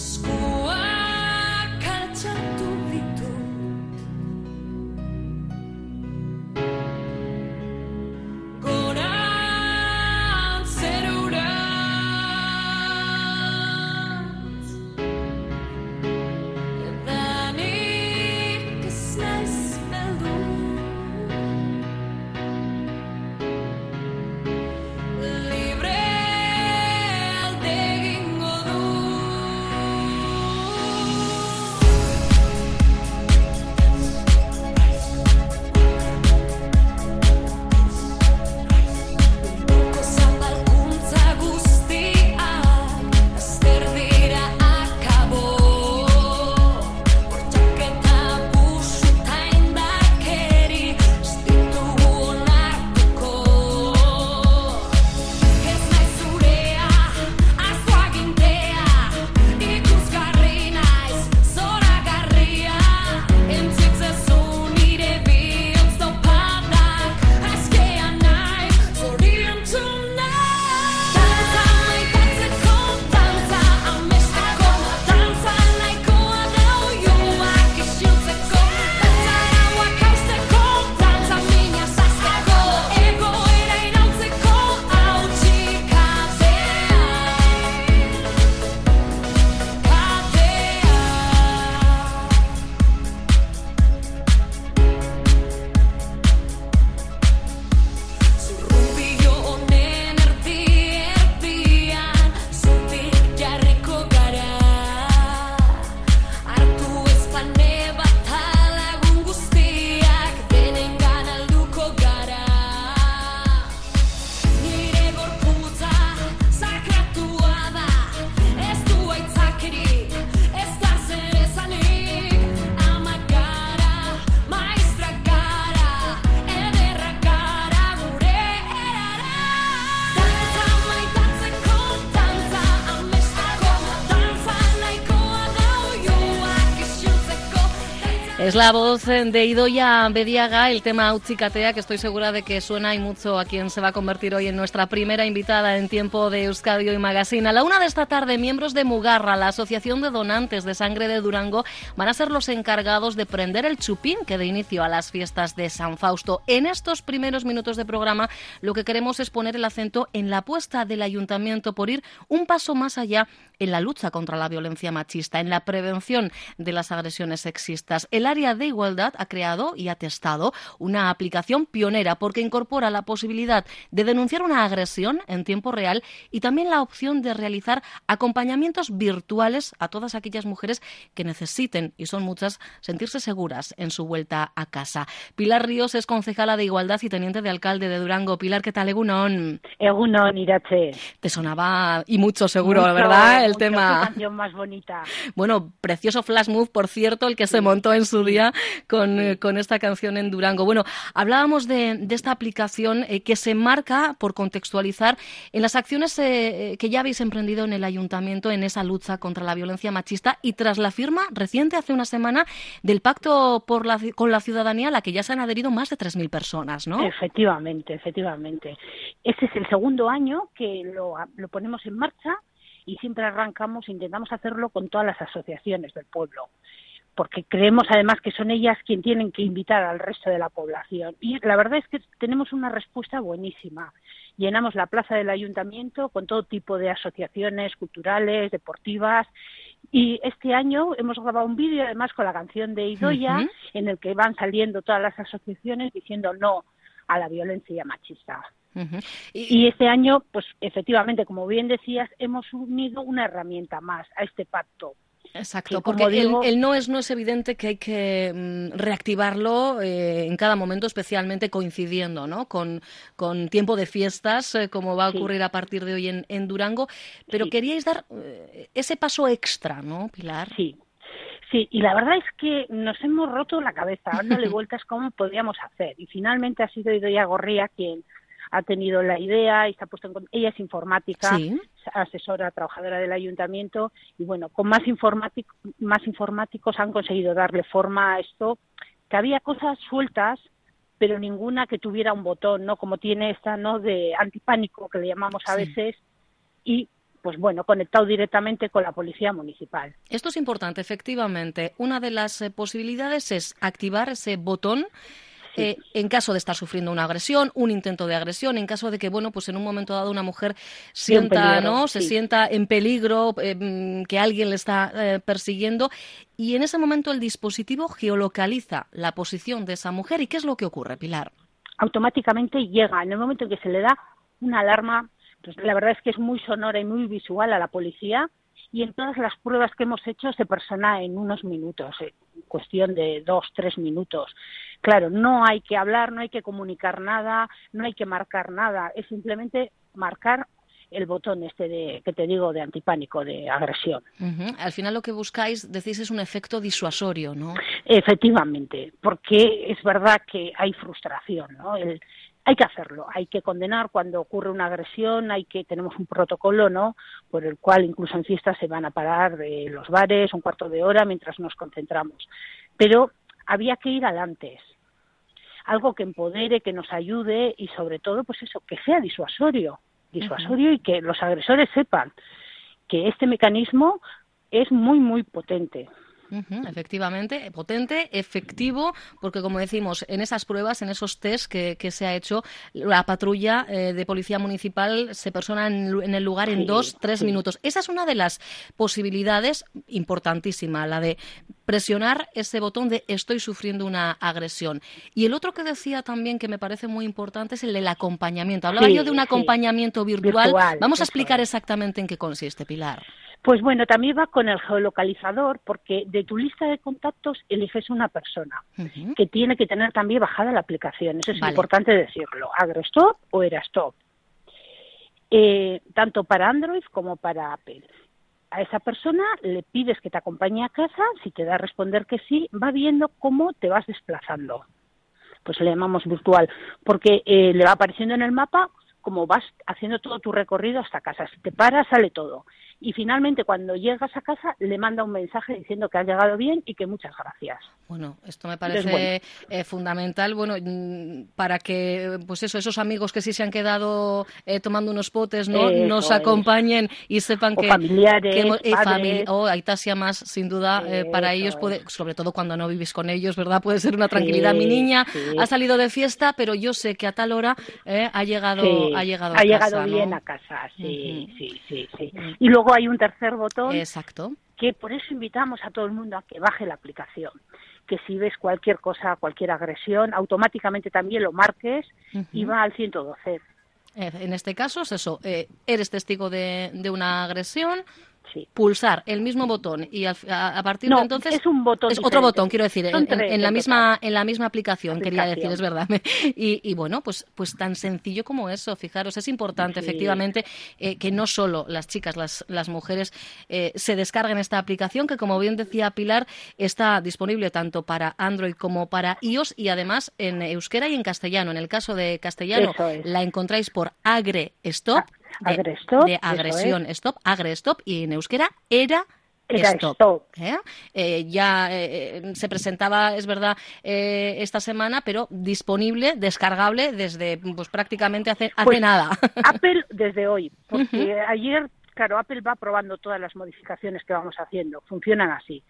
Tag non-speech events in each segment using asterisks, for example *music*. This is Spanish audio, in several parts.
Square. Es la voz de Idoya Bediaga, el tema Uchicatea, que estoy segura de que suena y mucho a quien se va a convertir hoy en nuestra primera invitada en tiempo de Euskadi y Magazine. A la una de esta tarde, miembros de Mugarra, la Asociación de Donantes de Sangre de Durango, van a ser los encargados de prender el chupín que dé inicio a las fiestas de San Fausto. En estos primeros minutos de programa, lo que queremos es poner el acento en la apuesta del ayuntamiento por ir un paso más allá en la lucha contra la violencia machista, en la prevención de las agresiones sexistas. El área de igualdad ha creado y ha testado una aplicación pionera porque incorpora la posibilidad de denunciar una agresión en tiempo real y también la opción de realizar acompañamientos virtuales a todas aquellas mujeres que necesiten, y son muchas, sentirse seguras en su vuelta a casa. Pilar Ríos es concejala de Igualdad y teniente de alcalde de Durango. Pilar, ¿qué tal, Egunon? Egunon, Irache. Te sonaba, y mucho seguro, Mucho, ¿verdad? El mucho, tema... qué canción más bonita. Bueno, precioso flash move, por cierto, el que se montó en su eh, con esta canción en Durango. Bueno, hablábamos de, de esta aplicación eh, que se marca, por contextualizar, en las acciones eh, eh, que ya habéis emprendido en el ayuntamiento en esa lucha contra la violencia machista y tras la firma reciente, hace una semana, del Pacto por la, con la Ciudadanía, a la que ya se han adherido más de 3.000 personas, ¿no? Efectivamente, efectivamente. Este es el segundo año que lo, lo ponemos en marcha y siempre arrancamos, intentamos hacerlo con todas las asociaciones del pueblo, porque creemos además que son ellas quien tienen que invitar al resto de la población. Y la verdad es que tenemos una respuesta buenísima. Llenamos la plaza del ayuntamiento con todo tipo de asociaciones culturales, deportivas. Y este año hemos grabado un vídeo además con la canción de Idoya en el que van saliendo todas las asociaciones diciendo no a la violencia machista. Ujú. Y este año, pues efectivamente, como bien decías, hemos unido una herramienta más a este pacto. Exacto, porque el- digo- el, no es no es evidente que hay que mm, reactivarlo eh, en cada momento, especialmente coincidiendo ¿no? con, con tiempo de fiestas, eh, como va a Sí. ocurrir a partir de hoy en, en Durango. Pero Sí. queríais dar eh, ese paso extra, ¿no, Pilar? Sí, sí, y la verdad es que nos hemos roto la cabeza dándole *laughs* vueltas cómo podríamos hacer. Y finalmente ha sido Idoia Gorría quien ha tenido la idea y se ha puesto en ella es informática Sí. Asesora trabajadora del ayuntamiento y bueno con más informáticos más informáticos han conseguido darle forma a esto que había cosas sueltas pero ninguna que tuviera un botón no como tiene esta no de antipánico que le llamamos a Sí. veces y pues bueno, conectado directamente con la policía municipal. Esto es importante, efectivamente. Una de las eh, posibilidades es activar ese botón eh, en caso de estar sufriendo una agresión, un intento de agresión, en caso de que, bueno, pues en un momento dado una mujer sienta, peligro, ¿no? Se sienta en peligro, eh, mm, que alguien le está eh, persiguiendo, y en ese momento el dispositivo geolocaliza la posición de esa mujer. ¿Y qué es lo que ocurre, Pilar? Automáticamente llega, en el momento en que se le da una alarma, pues la verdad es que es muy sonora y muy visual a la policía, y en todas las pruebas que hemos hecho se persona en unos minutos, en cuestión de dos, tres minutos. Claro, no hay que hablar, no hay que comunicar nada, no hay que marcar nada, es simplemente marcar el botón este de, que te digo de antipánico, de agresión. Al final lo que buscáis, decís, es un efecto disuasorio, ¿no? Efectivamente, porque es verdad que hay frustración, ¿no? El- hay que hacerlo, hay que condenar cuando ocurre una agresión, hay que tenemos un protocolo, ¿no? Por el cual incluso en fiestas se van a parar de los bares un cuarto de hora mientras nos concentramos. Pero había que ir adelante, algo que empodere, que nos ayude y sobre todo, pues eso, que sea disuasorio, disuasorio y que los agresores sepan que este mecanismo es muy muy potente. Efectivamente, potente, efectivo, porque como decimos, en esas pruebas, en esos test que, que se ha hecho, la patrulla eh, de policía municipal se persona en, en el lugar en Sí, dos, tres sí. minutos. Esa es una de las posibilidades importantísima, la de presionar ese botón de estoy sufriendo una agresión. Y el otro que decía también que me parece muy importante es el del acompañamiento. Hablaba Sí, yo de un acompañamiento virtual. Virtual, Vamos a explicar exactamente en qué consiste, Pilar. Pues bueno, también va con el geolocalizador porque de tu lista de contactos eliges una persona que tiene que tener también bajada la aplicación. Eso es Vale. importante decirlo. AgroStop o EraStop. Eh, tanto para Android como para Apple. A esa persona le pides que te acompañe a casa, si te da a responder que sí, va viendo cómo te vas desplazando. Pues le llamamos virtual, porque eh, le va apareciendo en el mapa cómo vas haciendo todo tu recorrido hasta casa. Si te paras, sale todo. Y finalmente, cuando llegas a casa, le manda un mensaje diciendo que has llegado bien y que muchas gracias. Bueno, esto me parece eh, fundamental, bueno, mm, para que, pues eso, esos amigos que sí se han quedado eh, tomando unos potes, ¿no? Eso Nos es. acompañen y sepan O que... familiares, que hemos- eh, padres. oh, Aitasia más, sin duda, eh, para ellos puede, sobre todo cuando no vivís con ellos, ¿verdad? Puede ser una tranquilidad. Mi niña sí. ha salido de fiesta, pero yo sé que a tal hora eh, ha llegado, Sí, ha llegado, ha a llegado casa, ¿no? bien a casa, sí, sí, sí, sí. Y luego hay un tercer botón Exacto. que por eso invitamos a todo el mundo a que baje la aplicación. Que si ves cualquier cosa, cualquier agresión, automáticamente también lo marques y va al 112. Eh, En este caso es eso, eh, eres testigo de, de una agresión, Sí. pulsar el mismo botón y a, a partir No, de entonces es un botón es otro botón quiero decir en, tres la misma en la misma aplicación, quería decir es verdad *laughs* y, y bueno pues pues tan sencillo como eso fijaros es importante Sí. efectivamente eh, que no solo las chicas las las mujeres eh, se descarguen esta aplicación que como bien decía Pilar está disponible tanto para Android como para iOS y además en euskera y en castellano en el caso de castellano es. la encontráis por Agre Stop A- de, Agrestop, de agresión stop, agre stop y en euskera era Era stop. stop. ¿eh? Eh, ya eh, eh, se presentaba, es verdad, eh, esta semana, pero disponible, descargable desde pues prácticamente hace, hace Pues, nada. *laughs* Apple desde hoy, porque ayer, claro, Apple va probando todas las modificaciones que vamos haciendo, funcionan así.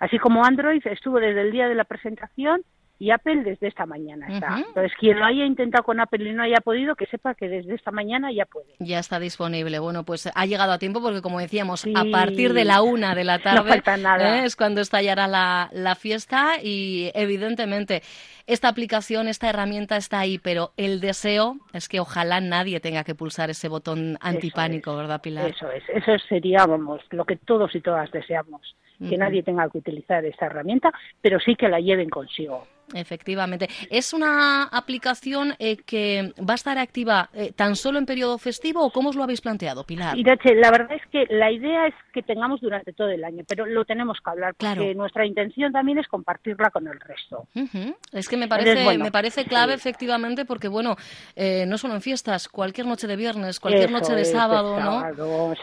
Así como Android estuvo desde el día de la presentación y Apple desde esta mañana está. Entonces, quien lo haya intentado con Apple y no haya podido, que sepa que desde esta mañana ya puede. Ya está disponible. Bueno, pues ha llegado a tiempo porque, como decíamos, Sí. a partir de la una de la tarde falta nada. ¿eh? es cuando estallará la, la fiesta y, evidentemente, esta aplicación, esta herramienta está ahí, pero el deseo es que ojalá nadie tenga que pulsar ese botón antipánico, es. ¿verdad, Pilar? Eso es, eso sería, vamos, lo que todos y todas deseamos, que nadie tenga que utilizar esta herramienta, pero sí que la lleven consigo. Efectivamente. ¿Es una aplicación eh, que va a estar activa eh, tan solo en periodo festivo o cómo os lo habéis planteado, Pilar? Irache, la verdad es que la idea es que tengamos durante todo el año, pero lo tenemos que hablar, porque Claro. nuestra intención también es compartirla con el resto. Es que me parece, Entonces, bueno, me parece clave sí. efectivamente porque, bueno, eh, no solo en fiestas, cualquier noche de viernes, cualquier Eso noche de es, sábado, ¿no?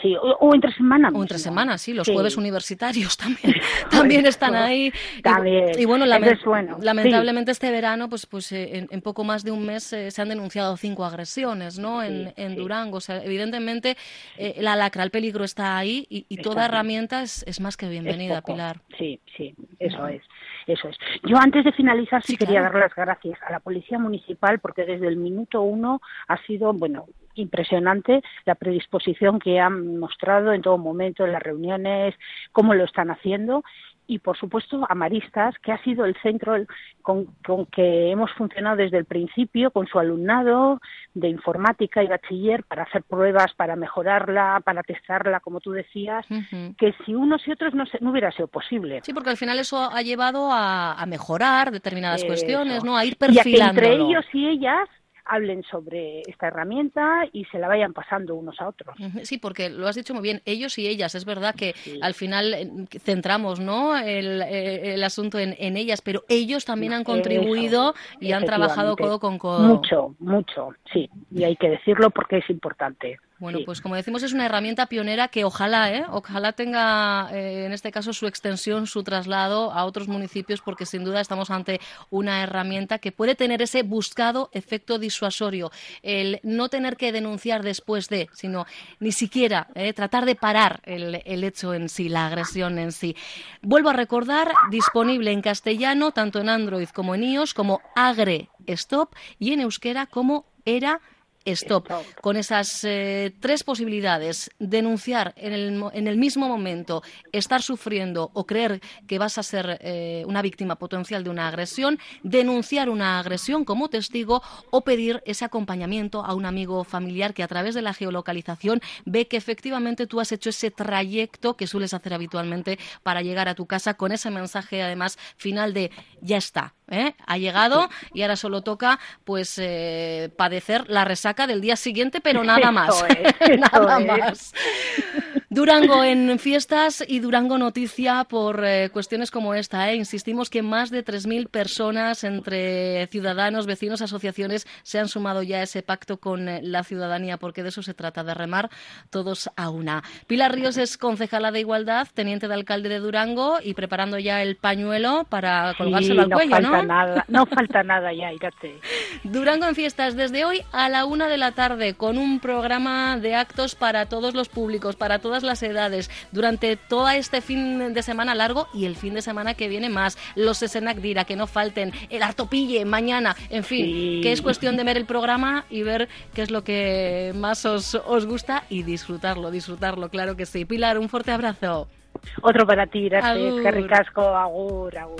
sí, o, o entre semana O entre semana, sí, los Sí. jueves universitarios *laughs* también, *laughs* también están ahí. También. Y, bueno, Entonces, bueno, lamentablemente este verano, pues, pues eh, en, en poco más de un mes eh, se han denunciado cinco agresiones, ¿no? En. Durango. O sea, evidentemente eh, la lacra, el peligro está ahí y, toda herramienta es, es más que bienvenida. Pilar. Sí, sí, eso es, eso es. Yo antes de finalizar sí, Sí, quería claro. dar las gracias a la Policía Municipal porque desde el minuto uno ha sido, bueno, impresionante la predisposición que han mostrado en todo momento en las reuniones, cómo lo están haciendo y por supuesto a Maristas, que ha sido el centro con, con que hemos funcionado desde el principio con su alumnado de informática y bachiller para hacer pruebas, para mejorarla, para testarla, como tú decías, que si unos y otros no, se- no hubiera sido posible. Sí, porque al final eso ha llevado a, a mejorar determinadas Eso. cuestiones, ¿no? A ir Y a que perfilándolo. entre ellos y ellas hablen sobre esta herramienta y se la vayan pasando unos a otros. Sí, porque lo has dicho muy bien, ellos y ellas. Es verdad que Sí. al final eh, centramos ¿no? el, eh, el asunto en, en ellas, pero ellos también han contribuido y han trabajado codo con codo. Mucho, mucho, sí. Y hay que decirlo porque es importante. Bueno, Sí. pues como decimos, es una herramienta pionera que ojalá, ¿eh? ojalá tenga eh, en este caso su extensión, su traslado a otros municipios, porque sin duda estamos ante una herramienta que puede tener ese buscado efecto disuasorio, el no tener que denunciar después de, sino ni siquiera eh, tratar de parar el, el hecho en sí, la agresión en sí. Vuelvo a recordar, disponible en castellano, tanto en Android como en iOS, como Agre Stop y en euskera como Era Stop, Stop. con esas eh, tres posibilidades, denunciar en el, mo- en el mismo momento, estar sufriendo o creer que vas a ser eh, una víctima potencial de una agresión, denunciar una agresión como testigo o pedir ese acompañamiento a un amigo o familiar que a través de la geolocalización ve que efectivamente tú has hecho ese trayecto que sueles hacer habitualmente para llegar a tu casa con ese mensaje además final de ya está, ¿eh? ha llegado y ahora solo toca pues eh, padecer la resaca del día siguiente, pero nada más, es, *laughs* nada más. Durango en fiestas y Durango noticia por eh, cuestiones como esta. ¿eh? Insistimos que más de 3.000 personas entre ciudadanos, vecinos, asociaciones se han sumado ya a ese pacto con eh, la ciudadanía porque de eso se trata, de remar todos a una. Pilar Ríos es concejala de Igualdad, teniente de alcalde de Durango y preparando ya el pañuelo para colgárselo Sí, al no cuello, falta ¿no? nada, no *laughs* falta nada ya, Irate. Durango en fiestas desde hoy a la una de la tarde con un programa de actos para todos los públicos, para todas las edades, durante todo este fin de semana largo y el fin de semana que viene más. Los Sesenac Dira, que no falten, el Artopille mañana, en fin, Sí. que es cuestión de ver el programa y ver qué es lo que más os, os gusta y disfrutarlo, disfrutarlo, claro que sí. Pilar, un fuerte abrazo. Otro para ti, Agur. que ricasco, agur, agur.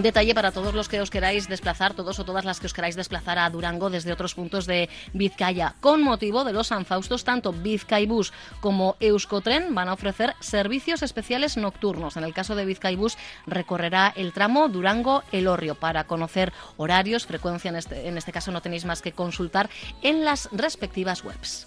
Un detalle para todos los que os queráis desplazar, todos o todas las que os queráis desplazar a Durango desde otros puntos de Vizcaya. Con motivo de los San Faustos, tanto Vizcaibus como Euskotren van a ofrecer servicios especiales nocturnos. En el caso de Vizcaibus recorrerá el tramo Durango-Elorrio. Para conocer horarios, frecuencia, en este, en este caso no tenéis más que consultar en las respectivas webs.